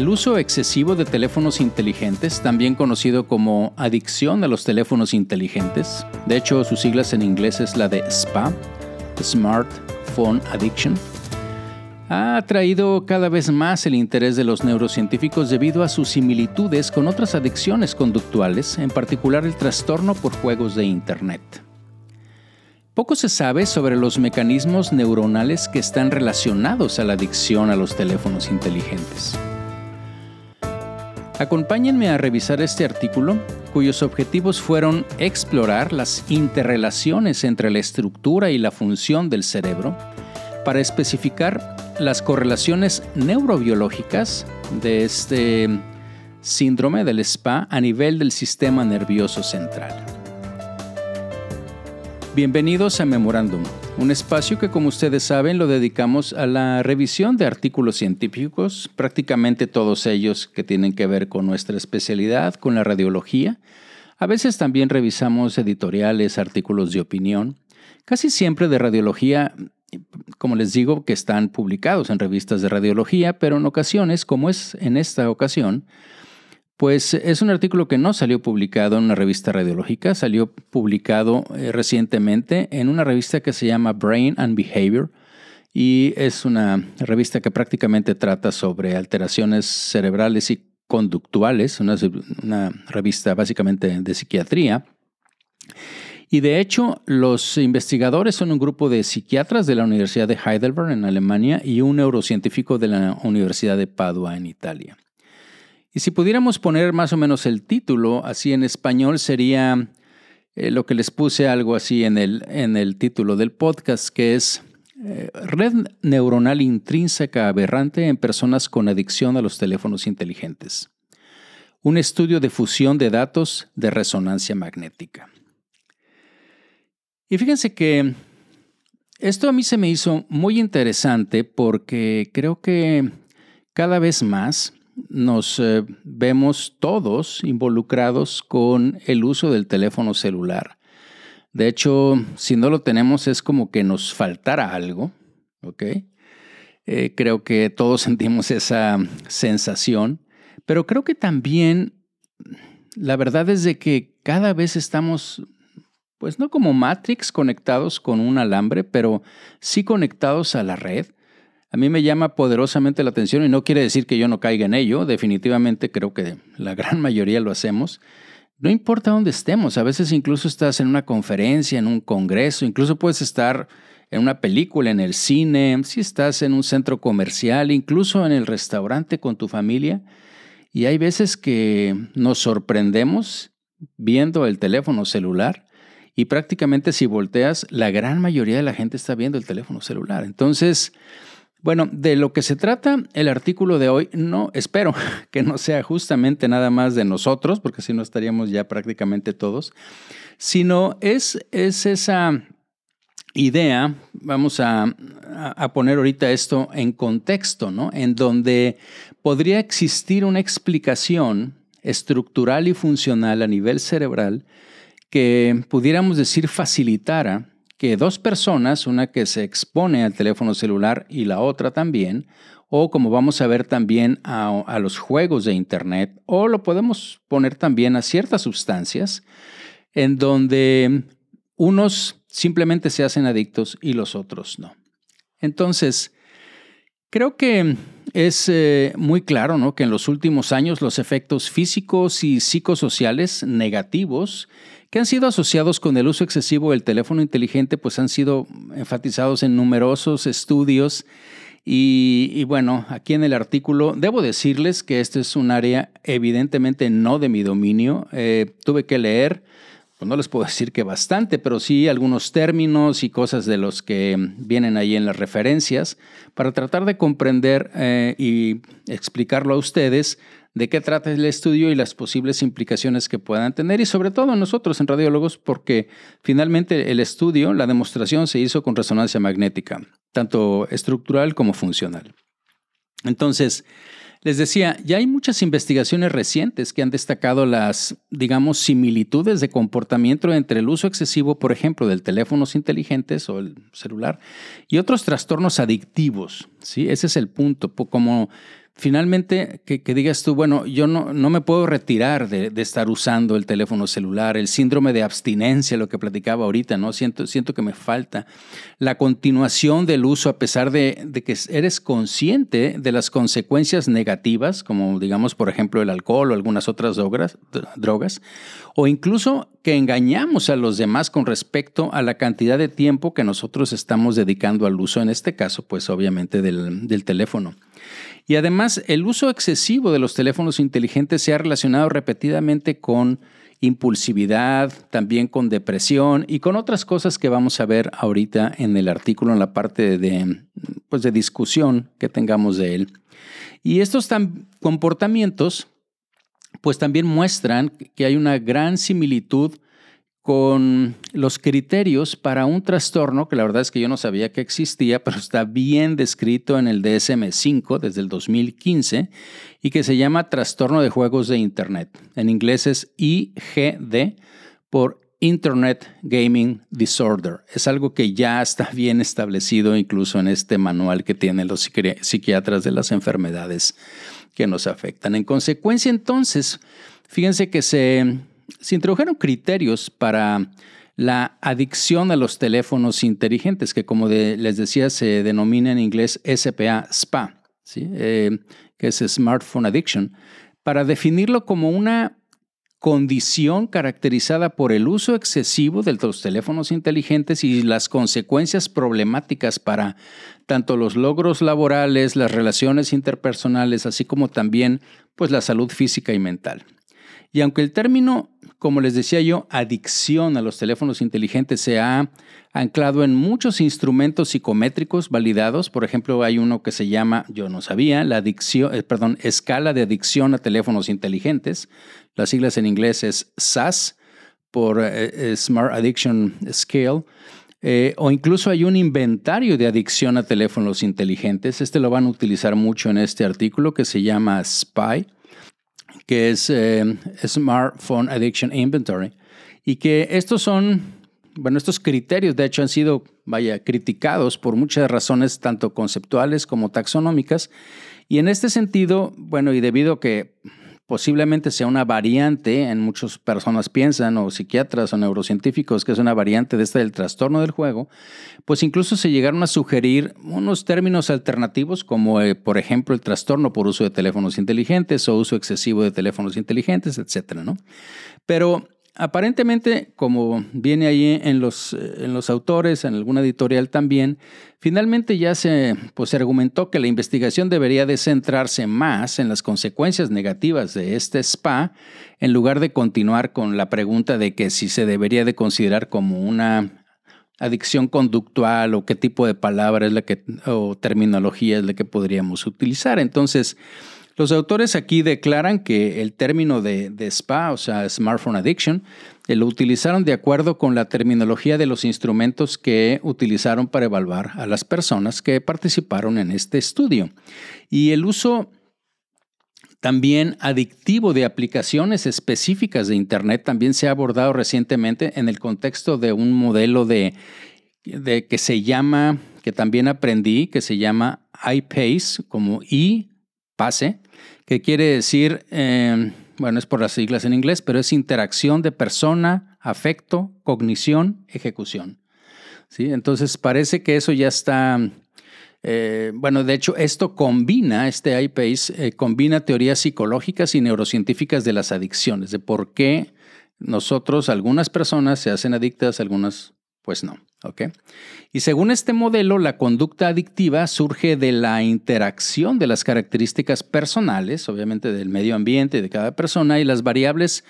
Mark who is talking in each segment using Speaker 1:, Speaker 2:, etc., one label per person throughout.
Speaker 1: El uso excesivo de teléfonos inteligentes, también conocido como adicción a los teléfonos inteligentes, de hecho sus siglas en inglés es la de SPA, Smartphone Addiction, ha atraído cada vez más el interés de los neurocientíficos debido a sus similitudes con otras adicciones conductuales, en particular el trastorno por juegos de Internet. Poco se sabe sobre los mecanismos neuronales que están relacionados a la adicción a los teléfonos inteligentes. Acompáñenme a revisar este artículo, cuyos objetivos fueron explorar las interrelaciones entre la estructura y la función del cerebro, para especificar las correlaciones neurobiológicas de este síndrome del SPA a nivel del sistema nervioso central. Bienvenidos a Memorándum, un espacio que como ustedes saben lo dedicamos a la revisión de artículos científicos, prácticamente todos ellos que tienen que ver con nuestra especialidad, con la radiología. A veces también revisamos editoriales, artículos de opinión, casi siempre de radiología como les digo, que están publicados en revistas de radiología, pero en ocasiones, como es en esta ocasión, pues es un artículo que no salió publicado en una revista radiológica, salió publicado eh, recientemente en una revista que se llama Brain and Behavior y es una revista que prácticamente trata sobre alteraciones cerebrales y conductuales, una revista básicamente de psiquiatría. Y de hecho, los investigadores son un grupo de psiquiatras de la Universidad de Heidelberg en Alemania y un neurocientífico de la Universidad de Padua en Italia. Y si pudiéramos poner más o menos el título así en español, sería eh, lo que les puse algo así en el, en el título del podcast, que es eh, Red neuronal intrínseca aberrante en personas con adicción a los teléfonos inteligentes. Un estudio de fusión de datos de resonancia magnética. Y fíjense que esto a mí se me hizo muy interesante porque creo que cada vez más nos eh, vemos todos involucrados con el uso del teléfono celular. De hecho, si no lo tenemos es como que nos faltara algo, ¿ok? Eh, creo que todos sentimos esa sensación, pero creo que también la verdad es de que cada vez estamos pues no como Matrix conectados con un alambre, pero sí conectados a la red. A mí me llama poderosamente la atención y no quiere decir que yo no caiga en ello, definitivamente creo que la gran mayoría lo hacemos. No importa dónde estemos, a veces incluso estás en una conferencia, en un congreso, incluso puedes estar en una película, en el cine, si estás en un centro comercial, incluso en el restaurante con tu familia. Y hay veces que nos sorprendemos viendo el teléfono celular y prácticamente si volteas, la gran mayoría de la gente está viendo el teléfono celular. Entonces, bueno, de lo que se trata el artículo de hoy, no espero que no sea justamente nada más de nosotros, porque si no estaríamos ya prácticamente todos, sino es, es esa idea, vamos a, a, poner ahorita esto en contexto, ¿no? En donde podría existir una explicación estructural y funcional a nivel cerebral que pudiéramos decir facilitara que dos personas, una que se expone al teléfono celular y la otra también, o como vamos a ver también a, los juegos de Internet, o lo podemos poner también a ciertas sustancias, en donde unos simplemente se hacen adictos y los otros no. Entonces, creo que es eh, muy claro ¿no? que en los últimos años los efectos físicos y psicosociales negativos que han sido asociados con el uso excesivo del teléfono inteligente, pues han sido enfatizados en numerosos estudios. Y, bueno, aquí en el artículo debo decirles que este es un área evidentemente no de mi dominio. Eh, tuve que leer, pues no les puedo decir que bastante, pero sí algunos términos y cosas de los que vienen ahí en las referencias para tratar de comprender eh, y explicarlo a ustedes de qué trata el estudio y las posibles implicaciones que puedan tener y sobre todo nosotros en radiólogos porque finalmente el estudio, la demostración se hizo con resonancia magnética, tanto estructural como funcional. Entonces, les decía, ya hay muchas investigaciones recientes que han destacado las, digamos, similitudes de comportamiento entre el uso excesivo, por ejemplo, del teléfonos inteligentes o el celular y otros trastornos adictivos. ¿sí? Ese es el punto. Como finalmente que, digas tú, bueno, yo no, no me puedo retirar de, estar usando el teléfono celular, el síndrome de abstinencia, lo que platicaba ahorita, ¿no? Siento, siento que me falta la continuación del uso a pesar de, de que eres consciente de las consecuencias negativas, como digamos, por ejemplo, el alcohol o algunas otras drogas, drogas o incluso que engañamos a los demás con respecto a la cantidad de tiempo que nosotros estamos dedicando al uso, en este caso, pues obviamente del, del teléfono. Y además, el uso excesivo de los teléfonos inteligentes se ha relacionado repetidamente con impulsividad, también con depresión y con otras cosas que vamos a ver ahorita en el artículo, en la parte de, pues de discusión que tengamos de él. Y estos comportamientos, pues también muestran que hay una gran similitud con los criterios para un trastorno que la verdad es que yo no sabía que existía, pero está bien descrito en el DSM-5 desde el 2015 y que se llama trastorno de juegos de Internet. En inglés es IGD por Internet Gaming Disorder. Es algo que ya está bien establecido incluso en este manual que tienen los psiquiatras de las enfermedades que nos afectan. En consecuencia, entonces, fíjense que se se introdujeron criterios para la adicción a los teléfonos inteligentes, que como les decía se denomina en inglés SPA, SPA, eh, que es Smartphone Addiction, para definirlo como una condición caracterizada por el uso excesivo de los teléfonos inteligentes y las consecuencias problemáticas para tanto los logros laborales, las relaciones interpersonales, así como también pues la salud física y mental. Y aunque el término, como les decía yo, adicción a los teléfonos inteligentes se ha anclado en muchos instrumentos psicométricos validados, por ejemplo, hay uno que se llama, yo no sabía, la adicción, eh, perdón, escala de adicción a teléfonos inteligentes. Las siglas en inglés es SAS por eh, eh, Smart Addiction Scale. o incluso hay un inventario de adicción a teléfonos inteligentes. Este lo van a utilizar mucho en este artículo que se llama SPY que es eh, Smartphone Addiction Inventory, y que estos son, bueno, estos criterios de hecho han sido, vaya, criticados por muchas razones, tanto conceptuales como taxonómicas, y en este sentido, bueno, y debido a que posiblemente sea una variante, en muchas personas piensan, o psiquiatras o neurocientíficos, que es una variante de este del trastorno del juego, pues incluso se llegaron a sugerir unos términos alternativos como, eh, por ejemplo, el trastorno por uso de teléfonos inteligentes o uso excesivo de teléfonos inteligentes, etcétera, ¿no? Pero Aparentemente, como viene ahí en los, eh, en los autores, en alguna editorial también, finalmente ya se, pues, se argumentó que la investigación debería de centrarse más en las consecuencias negativas de este spa, en lugar de continuar con la pregunta de que si se debería de considerar como una adicción conductual o qué tipo de palabra es la que, o terminología es la que podríamos utilizar. Entonces, los autores aquí declaran que el término de, SPA, o sea, Smartphone Addiction, eh, lo utilizaron de acuerdo con la terminología de los instrumentos que utilizaron para evaluar a las personas que participaron en este estudio. Y el uso también adictivo de aplicaciones específicas de Internet también se ha abordado recientemente en el contexto de un modelo de, de que se llama, que también aprendí, que se llama iPace, como I pase, que quiere decir, eh, bueno, es por las siglas en inglés, pero es interacción de persona, afecto, cognición, ejecución. ¿Sí? Entonces parece que eso ya está, eh, bueno, de hecho esto combina, este iPace, eh, combina teorías psicológicas y neurocientíficas de las adicciones, de por qué nosotros, algunas personas se hacen adictas, algunas pues no. Y según este modelo, la conducta adictiva surge de la interacción de las características personales, obviamente del medio ambiente de cada persona, y las variables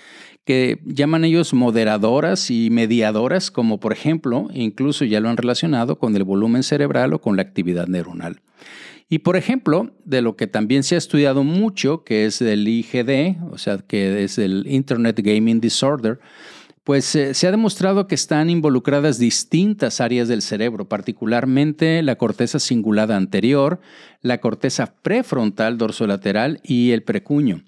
Speaker 1: que llaman ellos moderadoras y mediadoras, como por ejemplo, incluso ya lo han relacionado con el volumen cerebral o con la actividad neuronal. Y por ejemplo, de lo que también se ha estudiado mucho, que es el IGD, o sea, que es el Internet Gaming Disorder, pues se ha demostrado que están involucradas distintas áreas del cerebro, particularmente la corteza cingulada anterior, la corteza prefrontal dorsolateral y el precuño.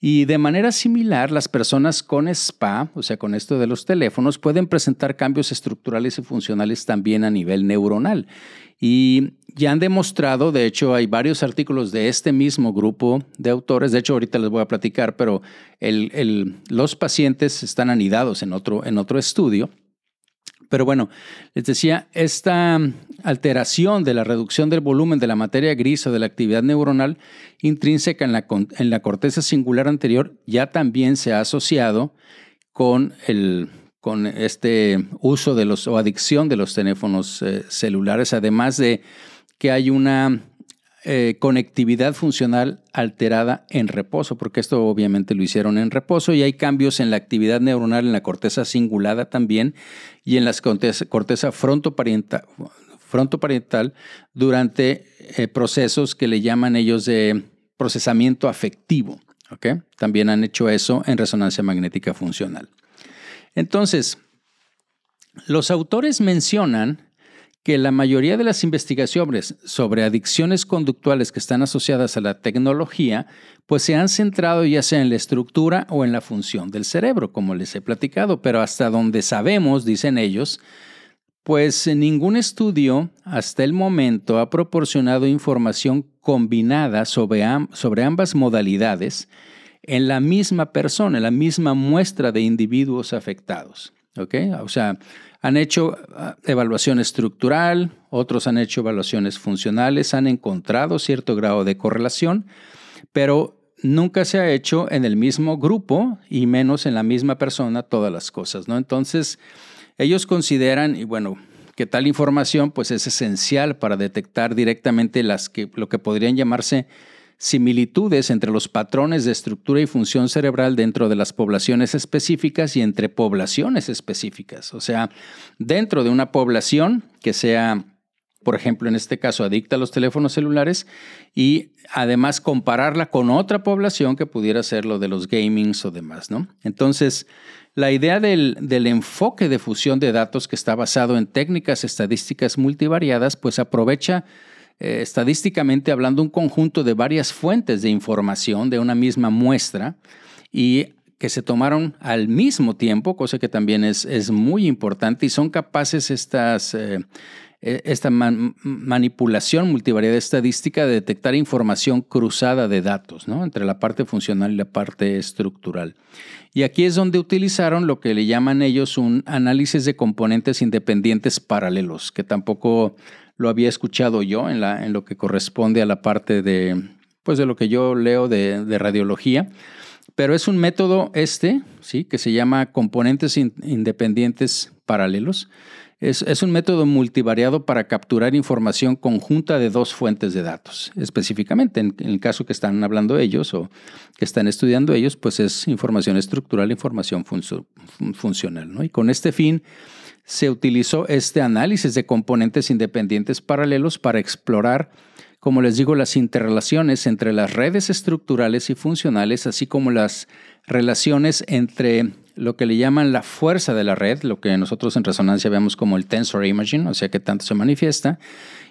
Speaker 1: Y de manera similar, las personas con SPA, o sea, con esto de los teléfonos, pueden presentar cambios estructurales y funcionales también a nivel neuronal. Y ya han demostrado, de hecho hay varios artículos de este mismo grupo de autores, de hecho ahorita les voy a platicar, pero los pacientes están anidados en otro, en otro estudio. Pero bueno, les decía, esta alteración de la reducción del volumen de la materia gris o de la actividad neuronal intrínseca en la, en la corteza singular anterior ya también se ha asociado con el con este uso de los o adicción de los teléfonos eh, celulares, además de que hay una eh, conectividad funcional alterada en reposo, porque esto obviamente lo hicieron en reposo y hay cambios en la actividad neuronal en la corteza cingulada también y en la corteza, frontoparietal, durante eh, procesos que le llaman ellos de procesamiento afectivo. También han hecho eso en resonancia magnética funcional. Entonces, los autores mencionan que la mayoría de las investigaciones sobre adicciones conductuales que están asociadas a la tecnología, pues se han centrado ya sea en la estructura o en la función del cerebro, como les he platicado, pero hasta donde sabemos, dicen ellos, pues ningún estudio hasta el momento ha proporcionado información combinada sobre, sobre ambas modalidades en la misma persona, en la misma muestra de individuos afectados. O sea, han hecho ah, evaluación estructural, otros han hecho evaluaciones funcionales, han encontrado cierto grado de correlación, pero nunca se ha hecho en el mismo grupo y menos en la misma persona todas las cosas, ¿no? Entonces, ellos consideran, y bueno, que tal información pues es esencial para detectar directamente las que, lo que podrían llamarse similitudes entre los patrones de estructura y función cerebral dentro de las poblaciones específicas y entre poblaciones específicas. O sea, dentro de una población que sea, por ejemplo, en este caso, adicta a los teléfonos celulares y además compararla con otra población que pudiera ser lo de los gamings o demás, ¿no? Entonces, la idea del, del, enfoque de fusión de datos que está basado en técnicas estadísticas multivariadas, pues aprovecha eh, estadísticamente hablando, un conjunto de varias fuentes de información de una misma muestra y que se tomaron al mismo tiempo, cosa que también es, es muy importante y son capaces estas, eh, e, esta manipulación multivariada estadística de detectar información cruzada de datos, ¿no? entre la parte funcional y la parte estructural. Y aquí es donde utilizaron lo que le llaman ellos un análisis de componentes independientes paralelos, que tampoco lo había escuchado yo en, en lo que corresponde a la parte de, pues de lo que yo leo de, radiología. Pero es un método este, ¿sí? que se llama componentes independientes paralelos. Es, es, un método multivariado para capturar información conjunta de dos fuentes de datos. Específicamente, en, el caso que están hablando ellos o que están estudiando ellos, pues es información estructural, información funcional. ¿no? Y con este fin, se utilizó este análisis de componentes independientes paralelos para explorar, como les digo, las interrelaciones entre las redes estructurales y funcionales, así como las relaciones entre lo que le llaman la fuerza de la red, lo que nosotros en resonancia vemos como el tensor imaging, o sea que tanto se manifiesta,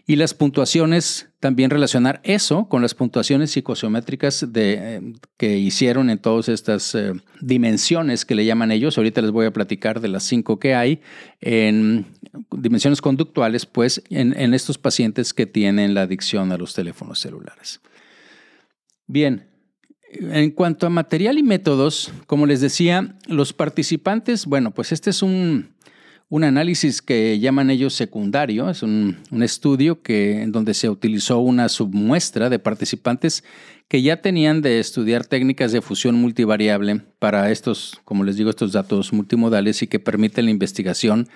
Speaker 1: y las puntuaciones, también relacionar eso con las puntuaciones psicosiométricas de, eh, que hicieron en todas estas eh, dimensiones que le llaman ellos. Ahorita les voy a platicar de las cinco que hay en dimensiones conductuales, pues en, en estos pacientes que tienen la adicción a los teléfonos celulares. Bien, en cuanto a material y métodos, como les decía, los participantes, bueno, pues este es un, un análisis que llaman ellos secundario, es un, estudio que, en donde se utilizó una submuestra de participantes que ya tenían de estudiar técnicas de fusión multivariable para estos, como les digo, estos datos multimodales y que permiten la investigación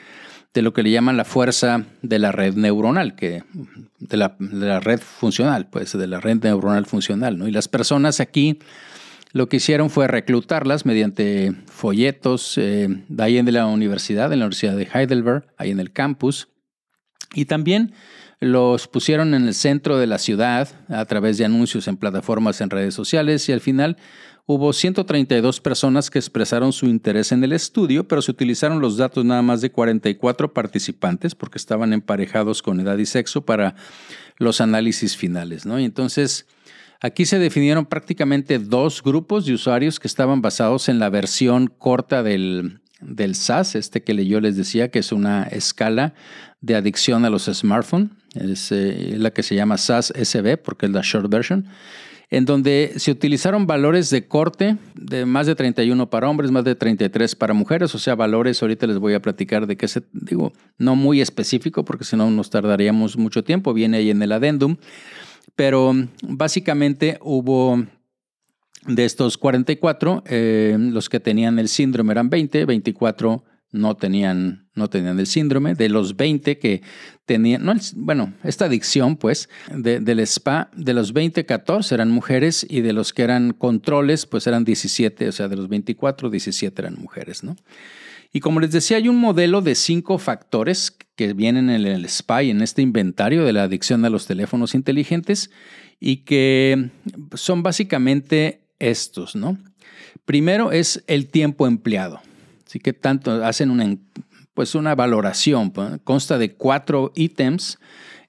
Speaker 1: de lo que le llaman la fuerza de la red neuronal, que, de, la, de la red funcional, pues de la red neuronal funcional. ¿no? Y las personas aquí lo que hicieron fue reclutarlas mediante folletos eh, de ahí en la universidad, en la Universidad de Heidelberg, ahí en el campus. Y también los pusieron en el centro de la ciudad a través de anuncios en plataformas en redes sociales y al final hubo 132 personas que expresaron su interés en el estudio, pero se utilizaron los datos nada más de 44 participantes porque estaban emparejados con edad y sexo para los análisis finales, ¿no? Y entonces Aquí se definieron prácticamente dos grupos de usuarios que estaban basados en la versión corta del, del SAS, este que yo les decía que es una escala de adicción a los smartphones. es eh, la que se llama SAS-SB porque es la short version, en donde se utilizaron valores de corte de más de 31 para hombres, más de 33 para mujeres, o sea, valores, ahorita les voy a platicar de qué se, digo, no muy específico porque si no nos tardaríamos mucho tiempo, viene ahí en el adendum, pero básicamente hubo de estos 44, eh, los que tenían el síndrome eran 20, 24 no tenían, no tenían el síndrome. De los 20 que tenían, no, bueno, esta adicción, pues, del spa, de los 20, 14 eran mujeres y de los que eran controles, pues eran 17, o sea, de los 24, 17 eran mujeres, ¿no? Y como les decía, hay un modelo de cinco factores que vienen en el spa y en este inventario de la adicción a los teléfonos inteligentes y que son básicamente estos, ¿no? Primero es el tiempo empleado. Así que tanto hacen una, pues una valoración, consta de cuatro ítems.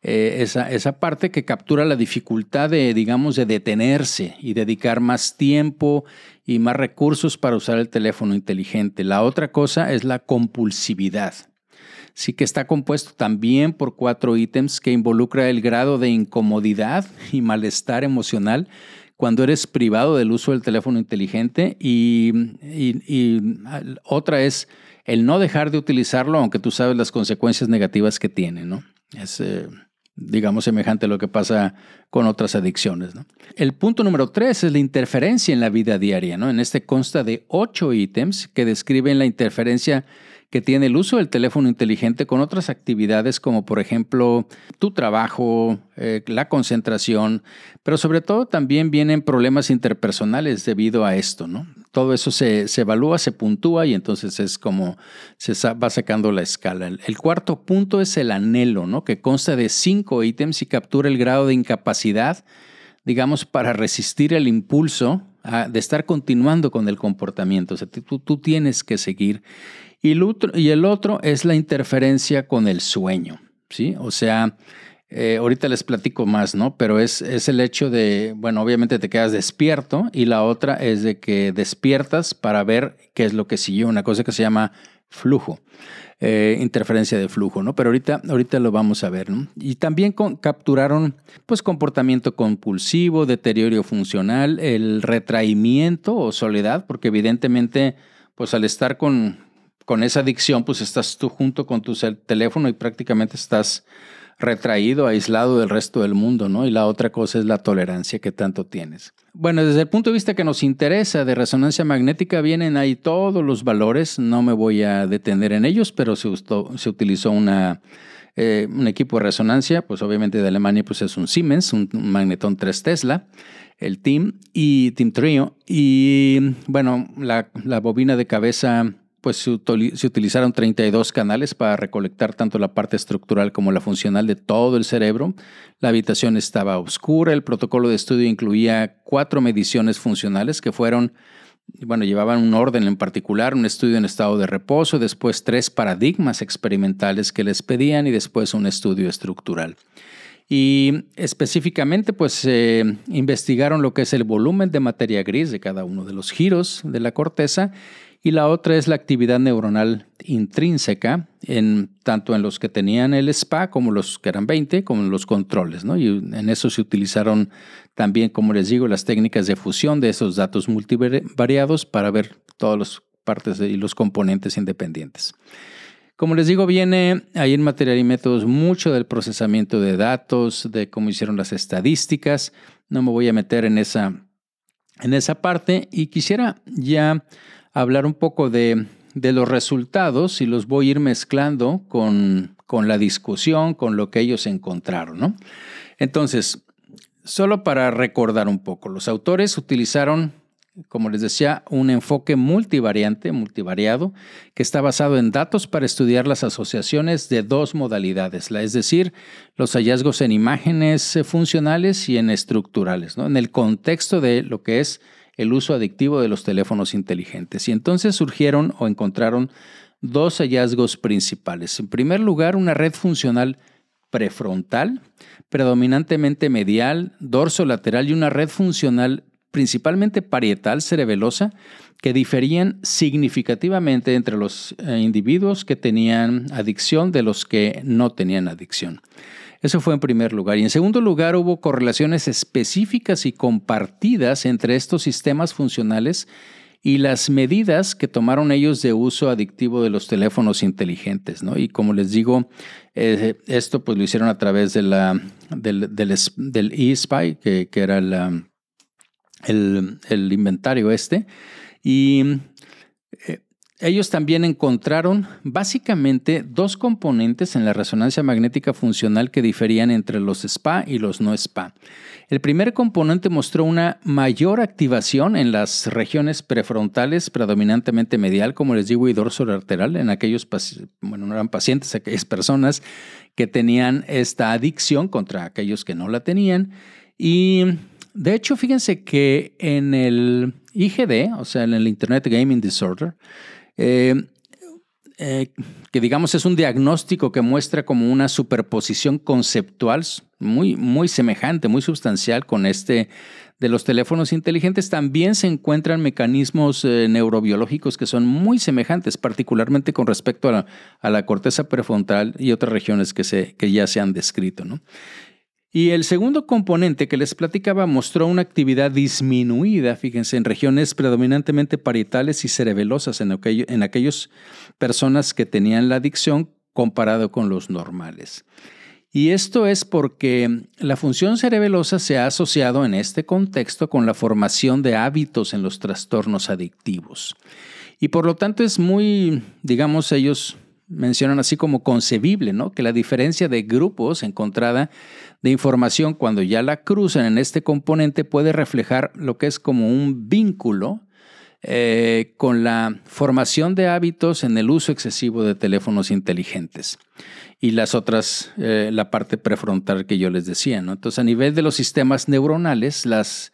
Speaker 1: Eh, esa, esa, parte que captura la dificultad de, digamos, de detenerse y dedicar más tiempo y más recursos para usar el teléfono inteligente. La otra cosa es la compulsividad. Sí que está compuesto también por cuatro ítems que involucra el grado de incomodidad y malestar emocional cuando eres privado del uso del teléfono inteligente y, otra es el no dejar de utilizarlo aunque tú sabes las consecuencias negativas que tiene, ¿no? Es, eh, digamos, semejante a lo que pasa con otras adicciones. El punto número tres es la interferencia en la vida diaria, ¿no? En este consta de ocho ítems que describen la interferencia que tiene el uso del teléfono inteligente con otras actividades como por ejemplo tu trabajo, eh, la concentración, pero sobre todo también vienen problemas interpersonales debido a esto, ¿no? Todo eso se, evalúa, se puntúa y entonces es como se va sacando la escala. El, cuarto punto es el anhelo, ¿no? Que consta de cinco ítems y captura el grado de incapacidad, digamos, para resistir el impulso ah, de estar continuando con el comportamiento. O sea, tú, tú tienes que seguir. Y el, otro, es la interferencia con el sueño, ¿sí? O sea, eh, ahorita les platico más, ¿no? Pero es, es el hecho de, bueno, obviamente te quedas despierto y la otra es de que despiertas para ver qué es lo que siguió, una cosa que se llama flujo. Eh, interferencia de flujo, ¿no? Pero ahorita, ahorita lo vamos a ver, ¿no? Y también capturaron, pues, comportamiento compulsivo, deterioro funcional, el retraimiento o soledad, porque evidentemente, pues, al estar con, con esa adicción, pues estás tú junto con tu teléfono y prácticamente estás retraído, aislado del resto del mundo, ¿no? Y la otra cosa es la tolerancia que tanto tienes. Bueno, desde el punto de vista que nos interesa de resonancia magnética, vienen ahí todos los valores, no me voy a detener en ellos, pero se, utilizó eh, un equipo de resonancia, pues obviamente de Alemania, pues es un Siemens, un, magnetón 3 Tesla, el TIM y TIM Trio, y bueno, la bobina de cabeza pues se, utilizaron 32 canales para recolectar tanto la parte estructural como la funcional de todo el cerebro. La habitación estaba oscura, el protocolo de estudio incluía cuatro mediciones funcionales que fueron, bueno, llevaban un orden en particular, un estudio en estado de reposo, después tres paradigmas experimentales que les pedían y después un estudio estructural. Y específicamente, pues investigaron lo que es el volumen de materia gris de cada uno de los giros de la corteza y la otra es la actividad neuronal intrínseca, en, tanto en los que tenían el SPA como los que eran 20, como en los controles. ¿no? Y en eso se utilizaron también, como les digo, las técnicas de fusión de esos datos multivariados para ver todas las partes y los componentes independientes. Como les digo, viene ahí en material y métodos mucho del procesamiento de datos, de cómo hicieron las estadísticas. No me voy a meter en esa, en esa parte y quisiera ya hablar un poco de, los resultados y los voy a ir mezclando con, con, la discusión, con lo que ellos encontraron. ¿no? Entonces, solo para recordar un poco, los autores utilizaron, como les decía, un enfoque multivariante, multivariado, que está basado en datos para estudiar las asociaciones de dos modalidades, es decir, los hallazgos en imágenes funcionales y en estructurales, ¿no? en el contexto de lo que es el uso adictivo de los teléfonos inteligentes. Y entonces surgieron o encontraron dos hallazgos principales. En primer lugar, una red funcional prefrontal, predominantemente medial, dorso lateral y una red funcional principalmente parietal cerebelosa que diferían significativamente entre los eh, individuos que tenían adicción de los que no tenían adicción. Eso fue en primer lugar. Y en segundo lugar, hubo correlaciones específicas y compartidas entre estos sistemas funcionales y las medidas que tomaron ellos de uso adictivo de los teléfonos inteligentes. ¿no? Y como les digo, eh, esto pues lo hicieron a través de la, del, del, eSpy, que, era el, el, inventario este. Y ellos también encontraron básicamente dos componentes en la resonancia magnética funcional que diferían entre los SPA y los no SPA. El primer componente mostró una mayor activación en las regiones prefrontales, predominantemente medial, como les digo, y lateral, en aquellos, bueno, no eran pacientes, aquellas personas que tenían esta adicción contra aquellos que no la tenían. Y de hecho, fíjense que en el IGD, o sea, en el Internet Gaming Disorder, eh, eh, que digamos es un diagnóstico que muestra como una superposición conceptual muy, muy semejante, muy sustancial con este de los teléfonos inteligentes, también se encuentran mecanismos eh, neurobiológicos que son muy semejantes, particularmente con respecto a la, corteza prefrontal y otras regiones que, se, que ya se han descrito. ¿no? Y el segundo componente que les platicaba mostró una actividad disminuida, fíjense, en regiones predominantemente parietales y cerebelosas en, aquellos en aquellas personas que tenían la adicción comparado con los normales. Y esto es porque la función cerebelosa se ha asociado en este contexto con la formación de hábitos en los trastornos adictivos. Y por lo tanto es muy, digamos, ellos mencionan así como concebible, ¿no? Que la diferencia de grupos encontrada de información cuando ya la cruzan en este componente puede reflejar lo que es como un vínculo eh, con la formación de hábitos en el uso excesivo de teléfonos inteligentes y las otras, eh, la parte prefrontal que yo les decía. ¿no? Entonces, a nivel de los sistemas neuronales, las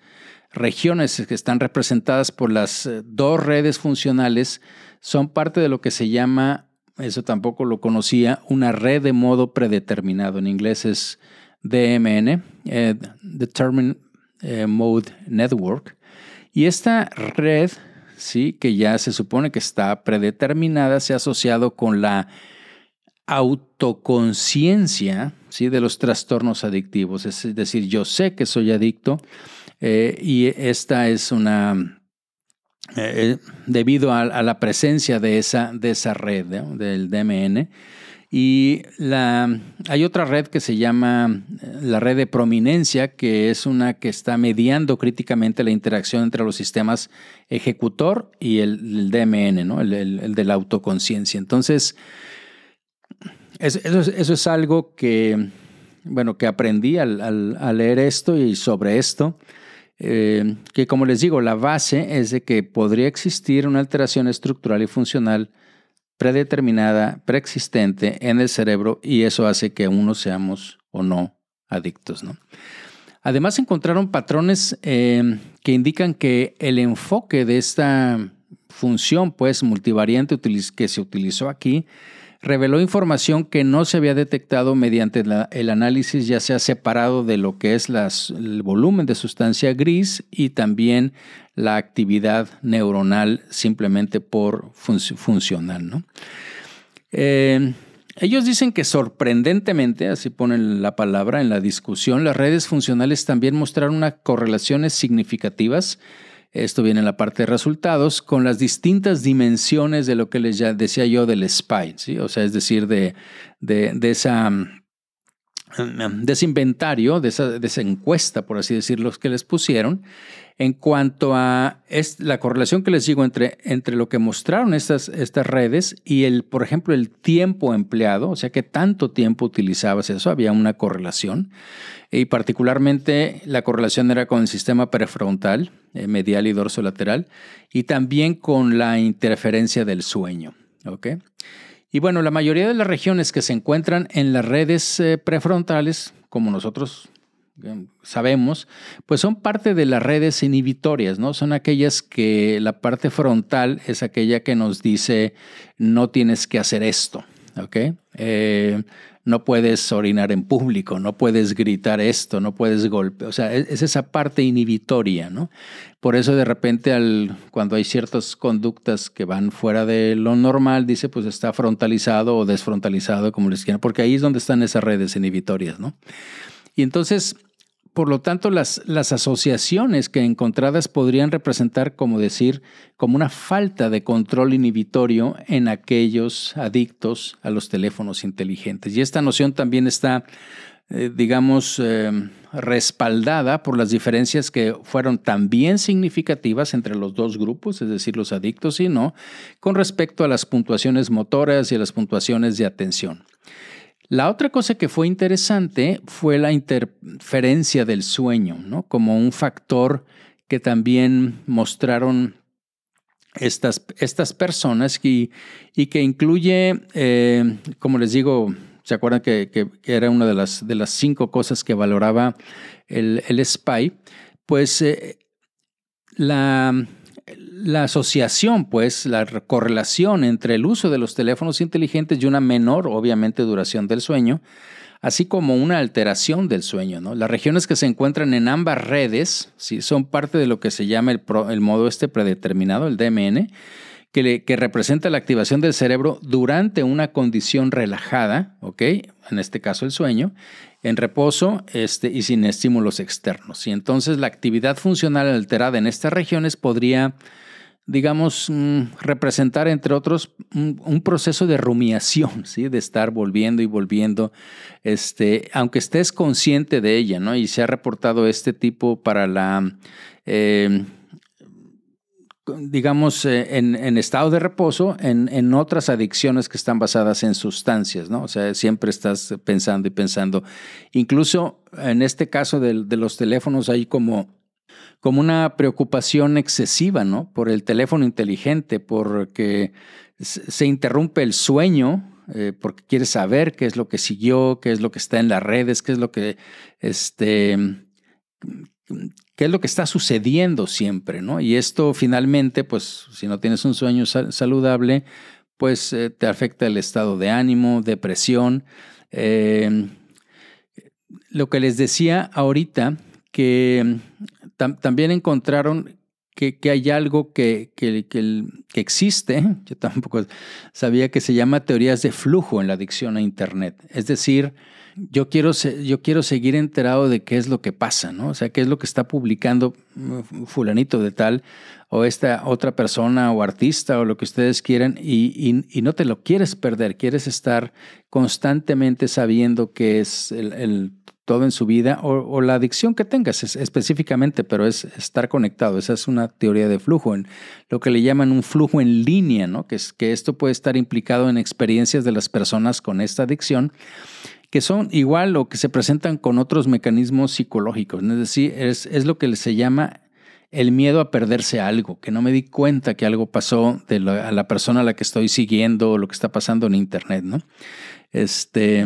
Speaker 1: regiones que están representadas por las eh, dos redes funcionales son parte de lo que se llama eso tampoco lo conocía, una red de modo predeterminado. En inglés es DMN, eh, Determined eh, Mode Network. Y esta red, sí, que ya se supone que está predeterminada, se ha asociado con la autoconciencia ¿sí? de los trastornos adictivos. Es decir, yo sé que soy adicto eh, y esta es una eh, debido a, la presencia de esa, de esa red, del DMN. Y la, hay otra red que se llama eh, la red de prominencia, que es una que está mediando críticamente la interacción entre los sistemas ejecutor y el, DMN, ¿no? el, de la autoconciencia. Entonces, eso, es algo que, bueno, que aprendí al, al leer esto y sobre esto. Eh, que como les digo, la base es de que podría existir una alteración estructural y funcional predeterminada, preexistente en el cerebro y eso hace que uno seamos o no adictos. ¿no? Además encontraron patrones eh, que indican que el enfoque de esta función pues multivariante que se utilizó aquí reveló información que no se había detectado mediante el análisis ya sea separado de lo que es el volumen de sustancia gris y también la actividad neuronal simplemente por funcional. Eh, ellos dicen que sorprendentemente, así ponen la palabra en la discusión, las redes funcionales también mostraron unas correlaciones significativas esto viene en la parte de resultados con las distintas dimensiones de lo que les decía yo del SPY, ¿sí? o sea, es decir, de, de, esa, de ese inventario, de esa, encuesta, por así decirlo, que les pusieron, en cuanto a la correlación que les digo entre, entre lo que mostraron estas, estas redes y el, por ejemplo, el tiempo empleado, o sea, que tanto tiempo utilizabas eso, había una correlación. Y particularmente la correlación era con el sistema prefrontal, eh, medial y dorso lateral, y también con la interferencia del sueño. Y bueno, la mayoría de las regiones que se encuentran en las redes eh, prefrontales, como nosotros sabemos, pues son parte de las redes inhibitorias, ¿no? Son aquellas que la parte frontal es aquella que nos dice no tienes que hacer esto, ¿ok? Eh, no puedes orinar en público, no puedes gritar esto, no puedes golpear, o sea, es, esa parte inhibitoria, ¿no? Por eso de repente al, cuando hay ciertas conductas que van fuera de lo normal, dice pues está frontalizado o desfrontalizado, como les quieran, porque ahí es donde están esas redes inhibitorias, ¿no? Y entonces por lo tanto, las, asociaciones que encontradas podrían representar, como decir, como una falta de control inhibitorio en aquellos adictos a los teléfonos inteligentes. Y esta noción también está, eh, digamos, eh, respaldada por las diferencias que fueron también significativas entre los dos grupos, es decir, los adictos y no, con respecto a las puntuaciones motoras y a las puntuaciones de atención. La otra cosa que fue interesante fue la interferencia del sueño, ¿no? Como un factor que también mostraron estas, estas personas y, que incluye, eh, como les digo, ¿se acuerdan que, era una de las, de las cinco cosas que valoraba el, el SPY? Pues eh, la la asociación, pues, la correlación entre el uso de los teléfonos inteligentes y una menor, obviamente, duración del sueño, así como una alteración del sueño. ¿no? Las regiones que se encuentran en ambas redes ¿sí? son parte de lo que se llama el, modo este predeterminado, el DMN, que, que, representa la activación del cerebro durante una condición relajada. En este caso el sueño, en reposo este, y sin estímulos externos. Y entonces la actividad funcional alterada en estas regiones podría digamos, mm, representar, entre otros, un, proceso de rumiación, ¿sí? de estar volviendo y volviendo, este, aunque estés consciente de ella, ¿no? Y se ha reportado este tipo para la, eh, digamos, eh, en, estado de reposo, en, otras adicciones que están basadas en sustancias, ¿no? O sea, siempre estás pensando y pensando. Incluso en este caso de, de los teléfonos hay como como una preocupación excesiva, ¿no? Por el teléfono inteligente, porque se interrumpe el sueño, eh, porque quieres saber qué es lo que siguió, qué es lo que está en las redes, qué es lo que, este, qué es lo que está sucediendo siempre, ¿no? Y esto finalmente, pues, si no tienes un sueño saludable, pues eh, te afecta el estado de ánimo, depresión. Eh, lo que les decía ahorita, que también encontraron que, hay algo que, que, existe, yo tampoco sabía que se llama teorías de flujo en la adicción a Internet. Es decir, yo quiero, yo quiero seguir enterado de qué es lo que pasa, ¿no? O sea, qué es lo que está publicando mm, fulanito de tal o esta otra persona o artista o lo que ustedes quieran y, no te lo quieres perder, quieres estar constantemente sabiendo qué es el todo en su vida o, la adicción que tengas específicamente, pero es estar conectado. Esa es una teoría de flujo, en lo que le llaman un flujo en línea, ¿no? que, es, que esto puede estar implicado en experiencias de las personas con esta adicción que son igual o que se presentan con otros mecanismos psicológicos. Es decir, es, lo que se llama el miedo a perderse algo, que no me di cuenta que algo pasó de a la persona a la que estoy siguiendo o lo que está pasando en Internet, ¿no? Este,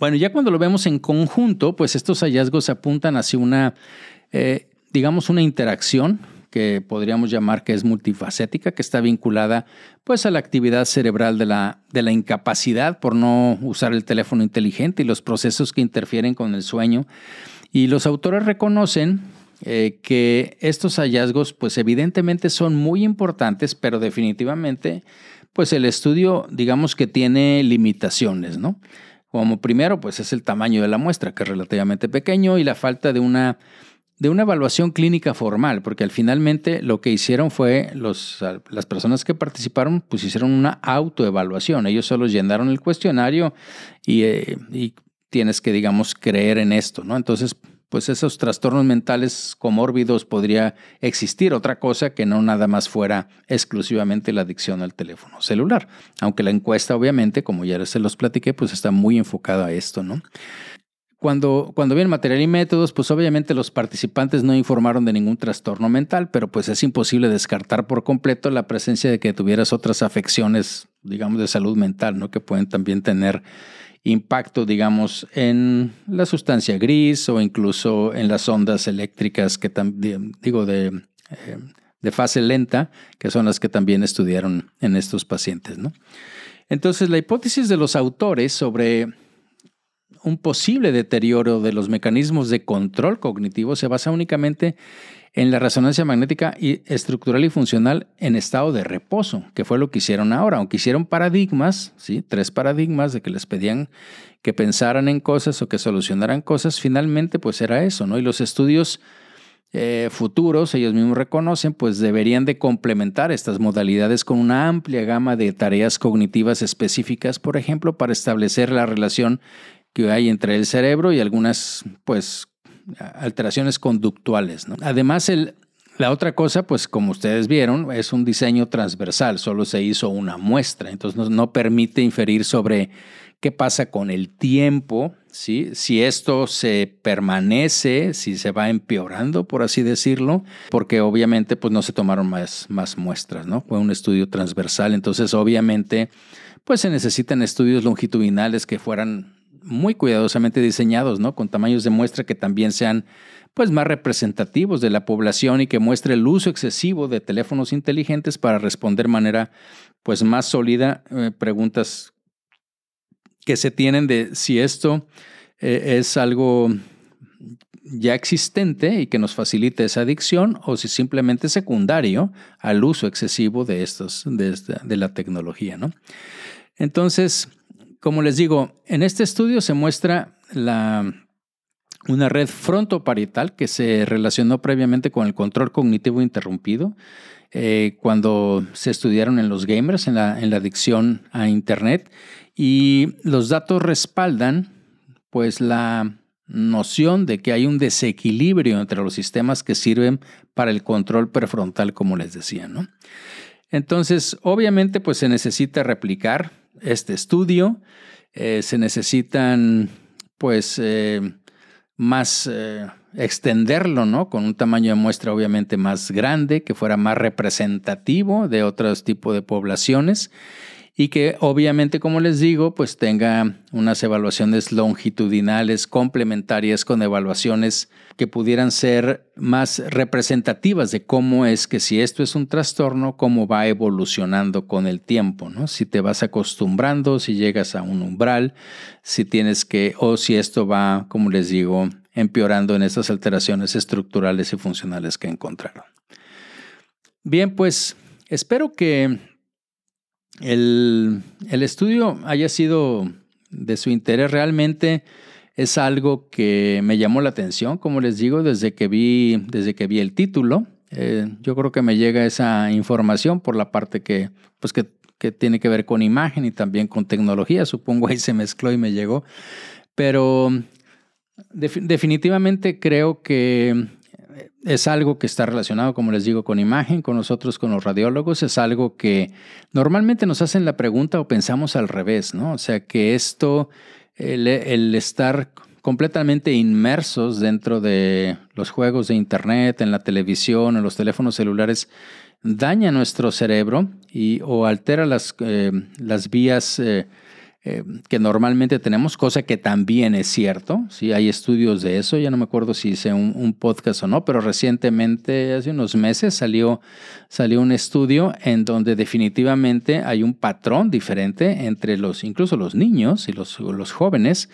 Speaker 1: bueno, ya cuando lo vemos en conjunto, pues estos hallazgos apuntan hacia una, eh, digamos, una interacción que podríamos llamar que es multifacética, que está vinculada pues a la actividad cerebral de la, de la incapacidad por no usar el teléfono inteligente y los procesos que interfieren con el sueño. Y los autores reconocen eh, que estos hallazgos pues evidentemente son muy importantes, pero definitivamente pues el estudio digamos que tiene limitaciones, ¿no? Como primero, pues es el tamaño de la muestra, que es relativamente pequeño, y la falta de una, de una evaluación clínica formal, porque al finalmente lo que hicieron fue los, las personas que participaron, pues hicieron una autoevaluación. Ellos solo llenaron el cuestionario y, eh, y tienes que, digamos, creer en esto, ¿no? Entonces, pues esos trastornos mentales comórbidos podría existir otra cosa que no nada más fuera exclusivamente la adicción al teléfono celular. Aunque la encuesta, obviamente, como ya se los platiqué, pues está muy enfocada a esto, ¿no? Cuando, cuando viene material y métodos, pues obviamente los participantes no informaron de ningún trastorno mental, pero pues es imposible descartar por completo la presencia de que tuvieras otras afecciones, digamos, de salud mental, ¿no? Que pueden también tener impacto, digamos, en la sustancia gris o incluso en las ondas eléctricas que digo, de, eh, de fase lenta, que son las que también estudiaron en estos pacientes, ¿no? Entonces, la hipótesis de los autores sobre un posible deterioro de los mecanismos de control cognitivo se basa únicamente en la resonancia magnética y estructural y funcional en estado de reposo, que fue lo que hicieron ahora, aunque hicieron paradigmas, ¿sí? tres paradigmas de que les pedían que pensaran en cosas o que solucionaran cosas, finalmente pues era eso, ¿no? Y los estudios eh, futuros, ellos mismos reconocen, pues deberían de complementar estas modalidades con una amplia gama de tareas cognitivas específicas, por ejemplo, para establecer la relación que hay entre el cerebro y algunas, pues, alteraciones conductuales. Además, el, la otra cosa, pues como ustedes vieron, es un diseño transversal, solo se hizo una muestra, entonces no, permite inferir sobre qué pasa con el tiempo, ¿sí? si esto se permanece, si se va empeorando, por así decirlo, porque obviamente pues, no se tomaron más, más muestras, ¿no? fue un estudio transversal, entonces obviamente pues se necesitan estudios longitudinales que fueran muy cuidadosamente diseñados, ¿no? Con tamaños de muestra que también sean pues más representativos de la población y que muestre el uso excesivo de teléfonos inteligentes para responder de manera pues más sólida eh, preguntas que se tienen de si esto eh, es algo ya existente y que nos facilite esa adicción o si simplemente secundario al uso excesivo de estos de, de la tecnología, ¿no? Entonces, como les digo, en este estudio se muestra una red frontoparietal que se relacionó previamente con el control cognitivo interrumpido eh, cuando se estudiaron en los gamers, en la, adicción a Internet. Y los datos respaldan pues la noción de que hay un desequilibrio entre los sistemas que sirven para el control prefrontal, como les decía. ¿no? Entonces, obviamente, pues se necesita replicar este estudio. Eh, se necesitan, pues, eh, más eh, extenderlo, ¿no? Con un tamaño de muestra obviamente más grande, que fuera más representativo de otros tipos de poblaciones y que obviamente, como les digo, pues tenga unas evaluaciones longitudinales complementarias con evaluaciones que pudieran ser más representativas de cómo es que si esto es un trastorno, cómo va evolucionando con el tiempo, ¿no? Si te vas acostumbrando, si llegas a un umbral, si tienes que, o si esto va, como les digo, empeorando en estas alteraciones estructurales y funcionales que encontraron. Bien, pues espero que el, estudio haya sido de su interés realmente es algo que me llamó la atención, como les digo, desde que vi, desde que vi el título. Eh, yo creo que me llega esa información por la parte que, pues que, tiene que ver con imagen y también con tecnología. Supongo ahí se mezcló y me llegó. Pero definitivamente creo que es algo que está relacionado, como les digo, con imagen, con nosotros, con los radiólogos. Es algo que normalmente nos hacen la pregunta o pensamos al revés, ¿no? O sea, que esto, el, estar completamente inmersos dentro de los juegos de Internet, en la televisión, en los teléfonos celulares, daña nuestro cerebro y, o altera las, eh, las vías eh, eh, que normalmente tenemos, cosa que también es cierto. Sí, hay estudios de eso. Ya no me acuerdo si hice un, podcast o no, pero recientemente, hace unos meses, salió, salió un estudio en donde definitivamente hay un patrón diferente entre los, incluso los niños y los, los jóvenes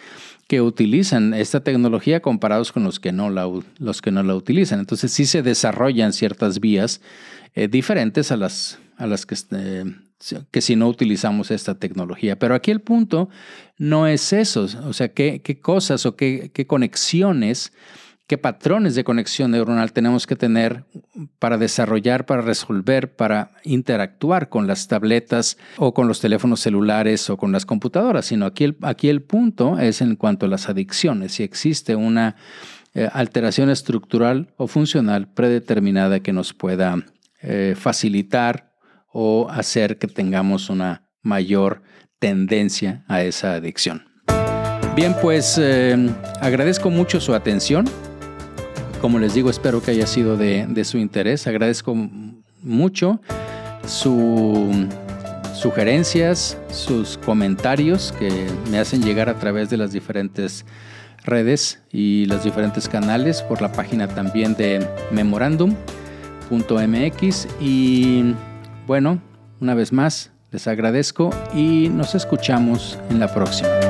Speaker 1: que utilizan esta tecnología comparados con los que no la, los que no la utilizan. Entonces sí se desarrollan ciertas vías eh, diferentes a las, a las que eh, que si no utilizamos esta tecnología. Pero aquí el punto no es eso, o sea, qué, cosas o qué, conexiones, qué patrones de conexión neuronal tenemos que tener para desarrollar, para resolver, para interactuar con las tabletas o con los teléfonos celulares o con las computadoras, sino aquí el, aquí el punto es en cuanto a las adicciones, si existe una eh, alteración estructural o funcional predeterminada que nos pueda eh, facilitar o hacer que tengamos una mayor tendencia a esa adicción. Bien, pues eh, agradezco mucho su atención. Como les digo, espero que haya sido de, su interés. Agradezco mucho sus sugerencias, sus comentarios que me hacen llegar a través de las diferentes redes y los diferentes canales por la página también de memorandum.mx y bueno, una vez más, Les agradezco y nos escuchamos en la próxima.